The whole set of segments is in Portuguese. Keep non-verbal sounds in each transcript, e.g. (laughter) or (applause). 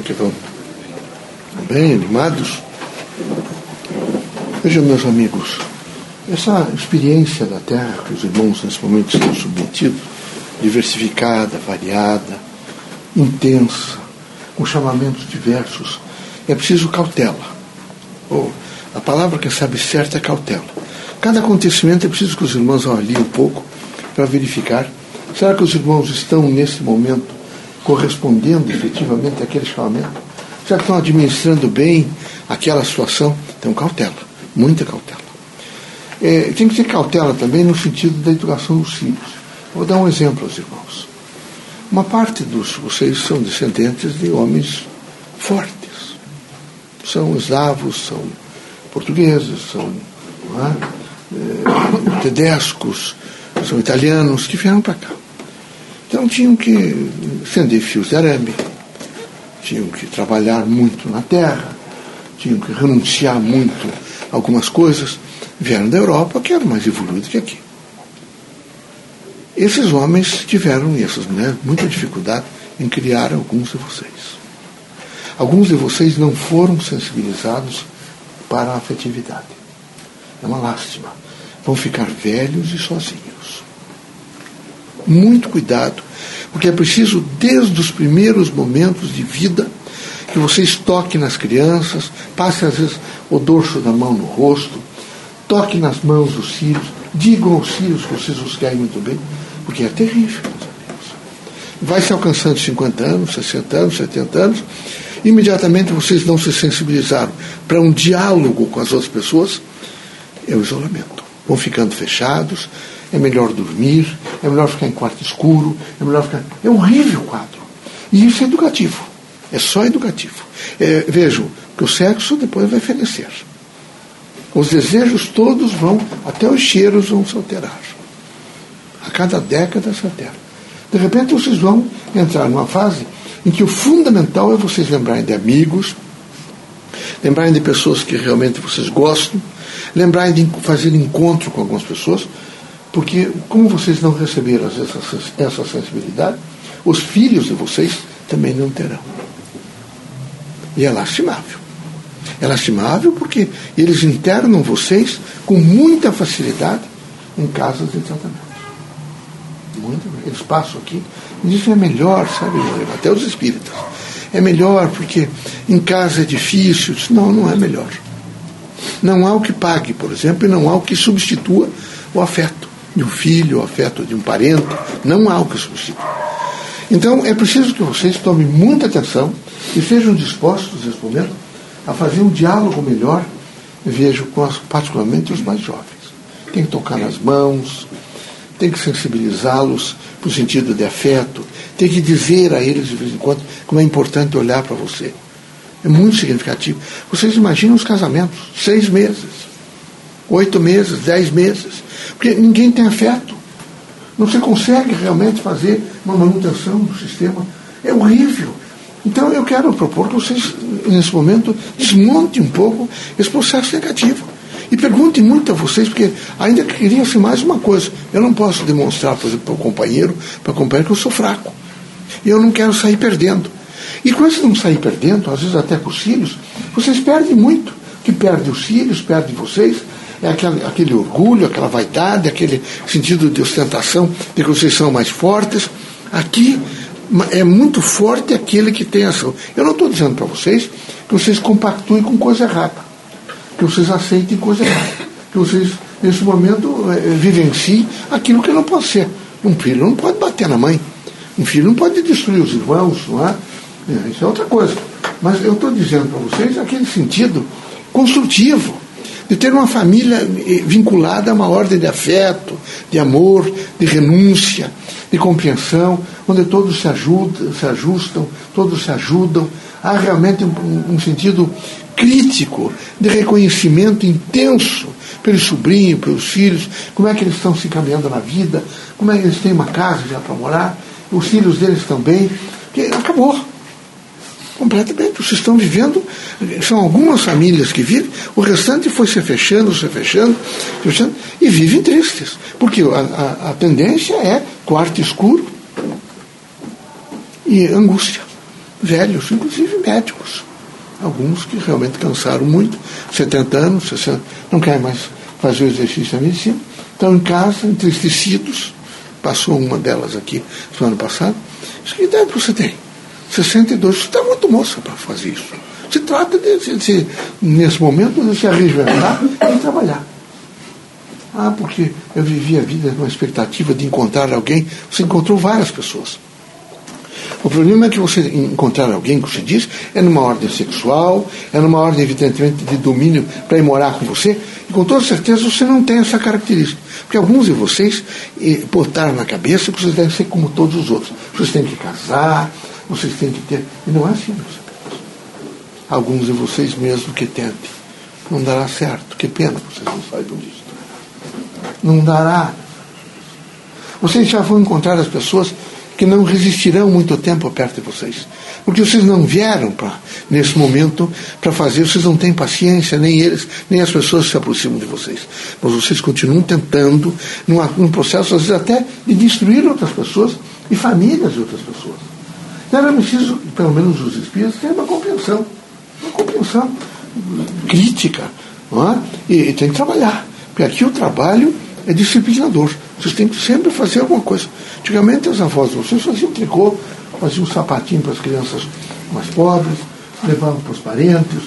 Aqui estão bem animados. Vejam, meus amigos, essa experiência da Terra que os irmãos nesse momento estão submetidos, diversificada, variada, intensa, com chamamentos diversos, é preciso cautela. Ou, a palavra que sabe certa é cautela. Cada acontecimento é preciso que os irmãos avaliem um pouco para verificar. Será que os irmãos estão, nesse momento, correspondendo efetivamente àquele chamamento? Já que estão administrando bem aquela situação? Então, cautela, muita cautela. É, tem que ter cautela também no sentido da educação dos filhos. Vou dar um exemplo aos irmãos. Uma parte dos vocês são descendentes de homens fortes. São eslavos, são portugueses, são é, é, tedescos, são italianos que vieram para cá. Então tinham que acender fios de arame, tinham que trabalhar muito na terra, tinham que renunciar muito a algumas coisas. Vieram da Europa, que era mais evoluído que aqui. Esses homens tiveram, e essas mulheres, muita dificuldade em criar alguns de vocês. Alguns de vocês não foram sensibilizados para a afetividade. É uma lástima. Vão ficar velhos e sozinhos muito cuidado, porque é preciso, desde os primeiros momentos de vida, que vocês toquem nas crianças, passe às vezes o dorso da mão no rosto, toque nas mãos dos filhos, digam aos filhos que vocês os querem muito bem, porque é terrível, meus amigos. Vai se alcançando 50 anos, 60 anos, 70 anos, imediatamente vocês não se sensibilizaram para um diálogo com as outras pessoas, é o isolamento. Vão ficando fechados, é melhor dormir, é melhor ficar em quarto escuro, é melhor ficar. É horrível o quadro. E isso é educativo. É só educativo. É, vejam que o sexo depois vai fenecer. Os desejos todos vão, até os cheiros vão se alterar. A cada década se altera. De repente vocês vão entrar numa fase em que o fundamental é vocês lembrarem de amigos, lembrarem de pessoas que realmente vocês gostam, lembrarem de fazer encontro com algumas pessoas, porque, como vocês não receberam essa, essa sensibilidade, os filhos de vocês também não terão. E é lastimável. É lastimável porque eles internam vocês com muita facilidade em casas de tratamento. Muito, eles passam aqui e dizem é melhor, sabe, até os espíritas. É melhor porque em casa é difícil. Não, não é melhor. Não há o que pague, por exemplo, e não há o que substitua o afeto de um filho, o afeto de um parente, não há o que substitua. Então é preciso que vocês tomem muita atenção e sejam dispostos nesse momento a fazer um diálogo melhor, vejo com as, particularmente os mais jovens. Tem que tocar nas mãos, tem que sensibilizá-los para o sentido de afeto, tem que dizer a eles de vez em quando como é importante olhar para você. É muito significativo. Vocês imaginam os casamentos, seis meses, oito meses, dez meses. Porque ninguém tem afeto. Não se consegue realmente fazer uma manutenção do sistema. É horrível. Então eu quero propor que vocês, nesse momento, desmontem um pouco esse processo negativo. E perguntem muito a vocês, porque ainda queria-se mais uma coisa. Eu não posso demonstrar, por exemplo, para o companheiro, para o companheiro que eu sou fraco. E eu não quero sair perdendo. E com esse não sair perdendo, às vezes até com os filhos, vocês perdem muito. Que perdem os filhos, perdem vocês, é aquele, aquele orgulho, aquela vaidade, aquele sentido de ostentação de que vocês são mais fortes. Aqui é muito forte aquele que tem ação. Eu não estou dizendo para vocês que vocês compactuem com coisa errada, que vocês aceitem coisa errada, que vocês, nesse momento, é, vivenciem aquilo que não pode ser. Um filho não pode bater na mãe, um filho não pode destruir os irmãos, não é? é isso é outra coisa. Mas eu estou dizendo para vocês aquele sentido construtivo de ter uma família eh, vinculada a uma ordem de afeto, de amor, de renúncia, de compreensão, onde todos se ajudam, se ajustam, todos se ajudam. Há realmente um, um sentido crítico de reconhecimento intenso pelos sobrinhos, pelos filhos, como é que eles estão se caminhando na vida, como é que eles têm uma casa já para morar, os filhos deles também, que acabou completamente. Vocês estão vivendo, são algumas famílias que vivem, o restante foi se fechando, se fechando, se fechando e vivem tristes. Porque a, a, a tendência é quarto escuro e angústia. velhos, inclusive médicos. Alguns que realmente cansaram muito, 70 anos, 60, não querem mais fazer o exercício da medicina, estão em casa, entristecidos. Passou uma delas aqui no ano passado. Diz, que idade você tem? 62. Você está muito moça para fazer isso. Se trata de, de, de, nesse momento, de se arregimentar e trabalhar. Ah, porque eu vivi a vida com a expectativa de encontrar alguém. Você encontrou várias pessoas. O problema é que você encontrar alguém, que você diz, é numa ordem sexual, é numa ordem, evidentemente, de domínio para ir morar com você, e com toda certeza você não tem essa característica. Porque alguns de vocês botaram na cabeça que vocês devem ser como todos os outros. Vocês têm que casar, vocês têm que ter. E não é assim, meus amigos. Alguns de vocês mesmo que tentem. Não dará certo. Que pena que vocês não saibam disso. Não dará. Vocês já vão encontrar as pessoas que não resistirão muito tempo perto de vocês. Porque vocês não vieram pra, nesse momento para fazer, vocês não têm paciência, nem eles, nem as pessoas se aproximam de vocês. Mas vocês continuam tentando, num, num processo, às vezes até, de destruir outras pessoas e famílias de outras pessoas. Era preciso, pelo menos os espíritos, ter uma compreensão. Uma compreensão crítica. Não é? e, e tem que trabalhar. Porque aqui o trabalho é disciplinador. Vocês têm que sempre fazer alguma coisa. Antigamente as avós vocês faziam tricô, faziam um sapatinho para as crianças mais pobres, levavam para os parentes.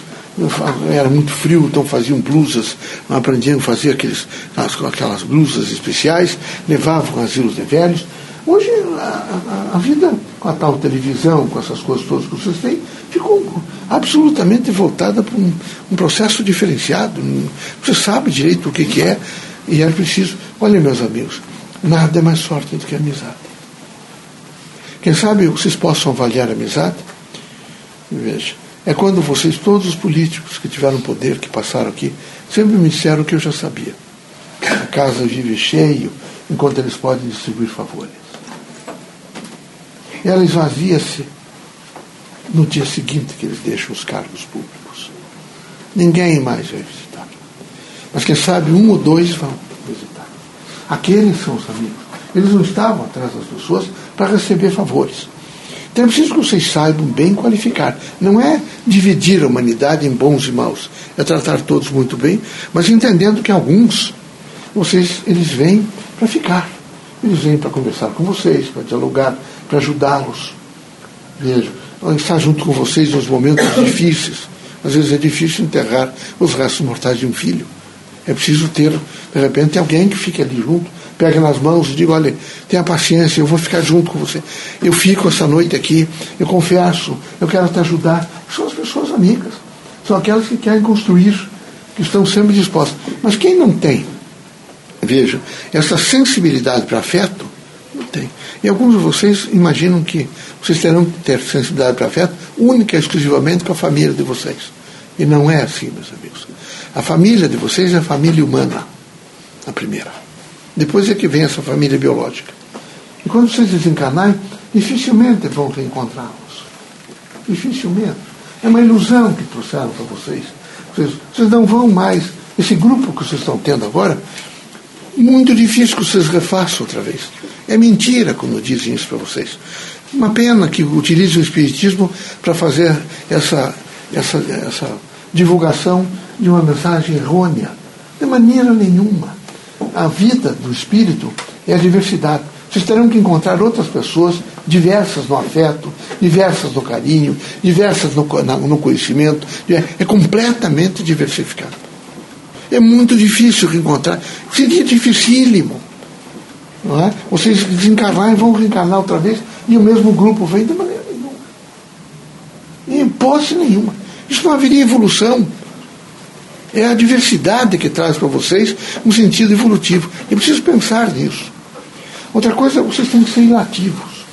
Era muito frio, então faziam blusas, aprendiam a fazer aqueles, aquelas blusas especiais, levavam asilos de velhos. Hoje a, a, a, vida, com a tal televisão, com essas coisas todas que vocês têm, ficou absolutamente voltada para um, um processo diferenciado. Você sabe direito o que, que é e é preciso. Olha, meus amigos, nada é mais forte do que a amizade. Quem sabe vocês possam avaliar a amizade? Veja, é quando vocês, todos os políticos que tiveram poder, que passaram aqui, sempre me disseram que eu já sabia. A casa vive cheio enquanto eles podem distribuir favores. Ela esvazia-se no dia seguinte que eles deixam os cargos públicos. Ninguém mais vai visitar. Mas quem sabe um ou dois vão visitar. Aqueles são os amigos. Eles não estavam atrás das pessoas para receber favores. Então é preciso que vocês saibam bem qualificar. Não é dividir a humanidade em bons e maus. É tratar todos muito bem, mas entendendo que alguns, vocês, eles vêm para ficar. Eles vêm para conversar com vocês, para dialogar, para ajudá-los. Veja, estar junto com vocês nos momentos (coughs) difíceis. Às vezes é difícil enterrar os restos mortais de um filho. É preciso ter, de repente, alguém que fique ali junto, pega nas mãos e diga, olha, tenha paciência, eu vou ficar junto com você. Eu fico essa noite aqui, eu confesso, eu quero te ajudar. São as pessoas amigas. São aquelas que querem construir, que estão sempre dispostas. Mas quem não tem, veja, essa sensibilidade para afeto, não tem. E alguns de vocês imaginam que vocês terão que ter sensibilidade para afeto única e exclusivamente com a família de vocês. E não é assim, meus amigos. A família de vocês é a família humana, a primeira. Depois é que vem essa família biológica. E quando vocês desencarnarem, dificilmente vão reencontrá-los. Dificilmente. É uma ilusão que trouxeram para vocês. vocês. Vocês não vão mais. Esse grupo que vocês estão tendo agora, muito difícil que vocês refaçam outra vez. É mentira quando dizem isso para vocês. Uma pena que utilizem o Espiritismo para fazer essa, essa, essa divulgação de uma mensagem errônea. De maneira nenhuma. A vida do espírito é a diversidade. Vocês terão que encontrar outras pessoas diversas no afeto, diversas no carinho, diversas no, no conhecimento. É completamente diversificado. É muito difícil reencontrar. Seria dificílimo. Não é? Vocês desencarnarem vão reencarnar outra vez e o mesmo grupo vem de maneira nenhuma. Em hipótese nenhuma. Isso não haveria evolução. É a diversidade que traz para vocês um sentido evolutivo. E preciso pensar nisso. Outra coisa, vocês têm que ser ilativos.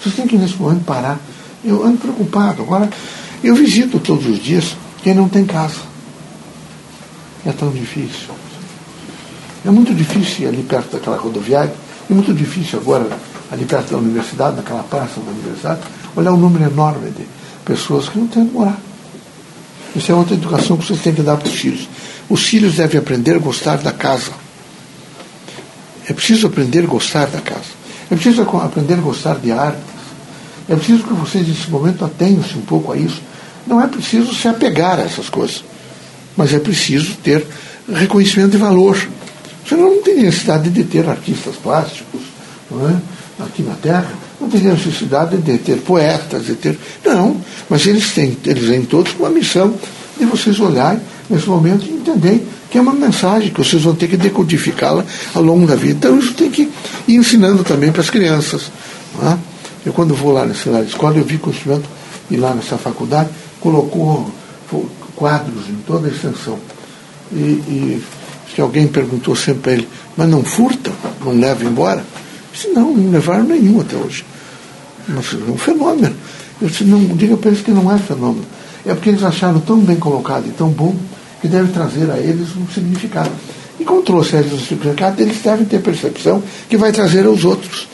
Vocês têm que, nesse momento, parar. Eu ando preocupado. Agora, eu visito todos os dias quem não tem casa. É tão difícil. É muito difícil ali perto daquela rodoviária, é muito difícil agora, ali perto da universidade, naquela praça da universidade, olhar um número enorme de pessoas que não têm onde morar. Isso é outra educação que vocês têm que dar para os filhos. Os filhos devem aprender a gostar da casa. É preciso aprender a gostar da casa. É preciso aprender a gostar de artes. É preciso que vocês, nesse momento, atenham-se um pouco a isso. Não é preciso se apegar a essas coisas, mas é preciso ter reconhecimento de valor. Senão não tem necessidade de ter artistas plásticos é? aqui na Terra, não tem necessidade de ter poetas, de ter. Não, mas eles têm, eles têm todos uma missão de vocês olharem nesse momento e entenderem que é uma mensagem que vocês vão ter que decodificá-la ao longo da vida. Então isso tem que ir ensinando também para as crianças. É? Eu quando vou lá nessa escola, eu vi que o instrumento, e lá nessa faculdade, colocou quadros em toda a extensão. E, e que alguém perguntou sempre para ele, mas não furtam? Não levam embora? Eu disse, não, não levaram nenhum até hoje. Mas é um fenômeno. Eu disse, não, diga para eles que não é fenômeno. É porque eles acharam tão bem colocado e tão bom que deve trazer a eles um significado. E como trouxe a eles um significado, eles devem ter percepção que vai trazer aos outros.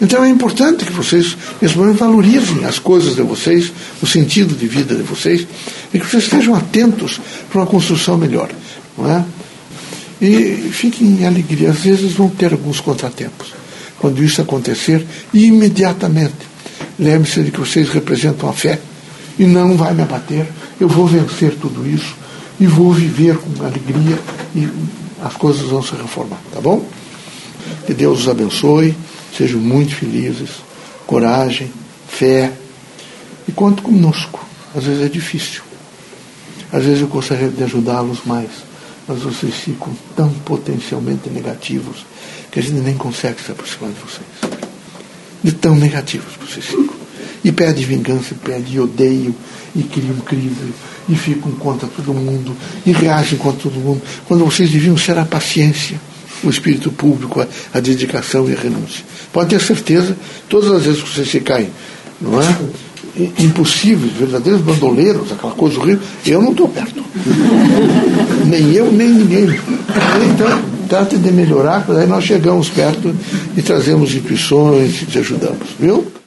Então é importante que vocês, momento, valorizem as coisas de vocês, o sentido de vida de vocês, e que vocês estejam atentos para uma construção melhor. Não é? E fiquem em alegria. Às vezes vão ter alguns contratempos. Quando isso acontecer, imediatamente, lembre-se de que vocês representam a fé e não vai me abater. Eu vou vencer tudo isso e vou viver com alegria e as coisas vão se reformar, tá bom? Que Deus os abençoe, sejam muito felizes, coragem, fé e conte conosco. Às vezes é difícil. Às vezes eu gostaria de ajudá-los mais, mas vocês ficam tão potencialmente negativos que a gente nem consegue se aproximar de vocês. De tão negativos que vocês ficam. E pede vingança, pede odeio, e criam crise, e ficam contra todo mundo, e reagem contra todo mundo, quando vocês deviam ser a paciência, o espírito público, a, a dedicação e a renúncia. Pode ter certeza, todas as vezes que vocês ficarem, não é? Impossíveis, verdadeiros bandoleiros, aquela coisa horrível, eu não estou perto. (laughs) nem eu, nem ninguém. Então, trate de melhorar, daí nós chegamos perto e trazemos intuições e te ajudamos, viu?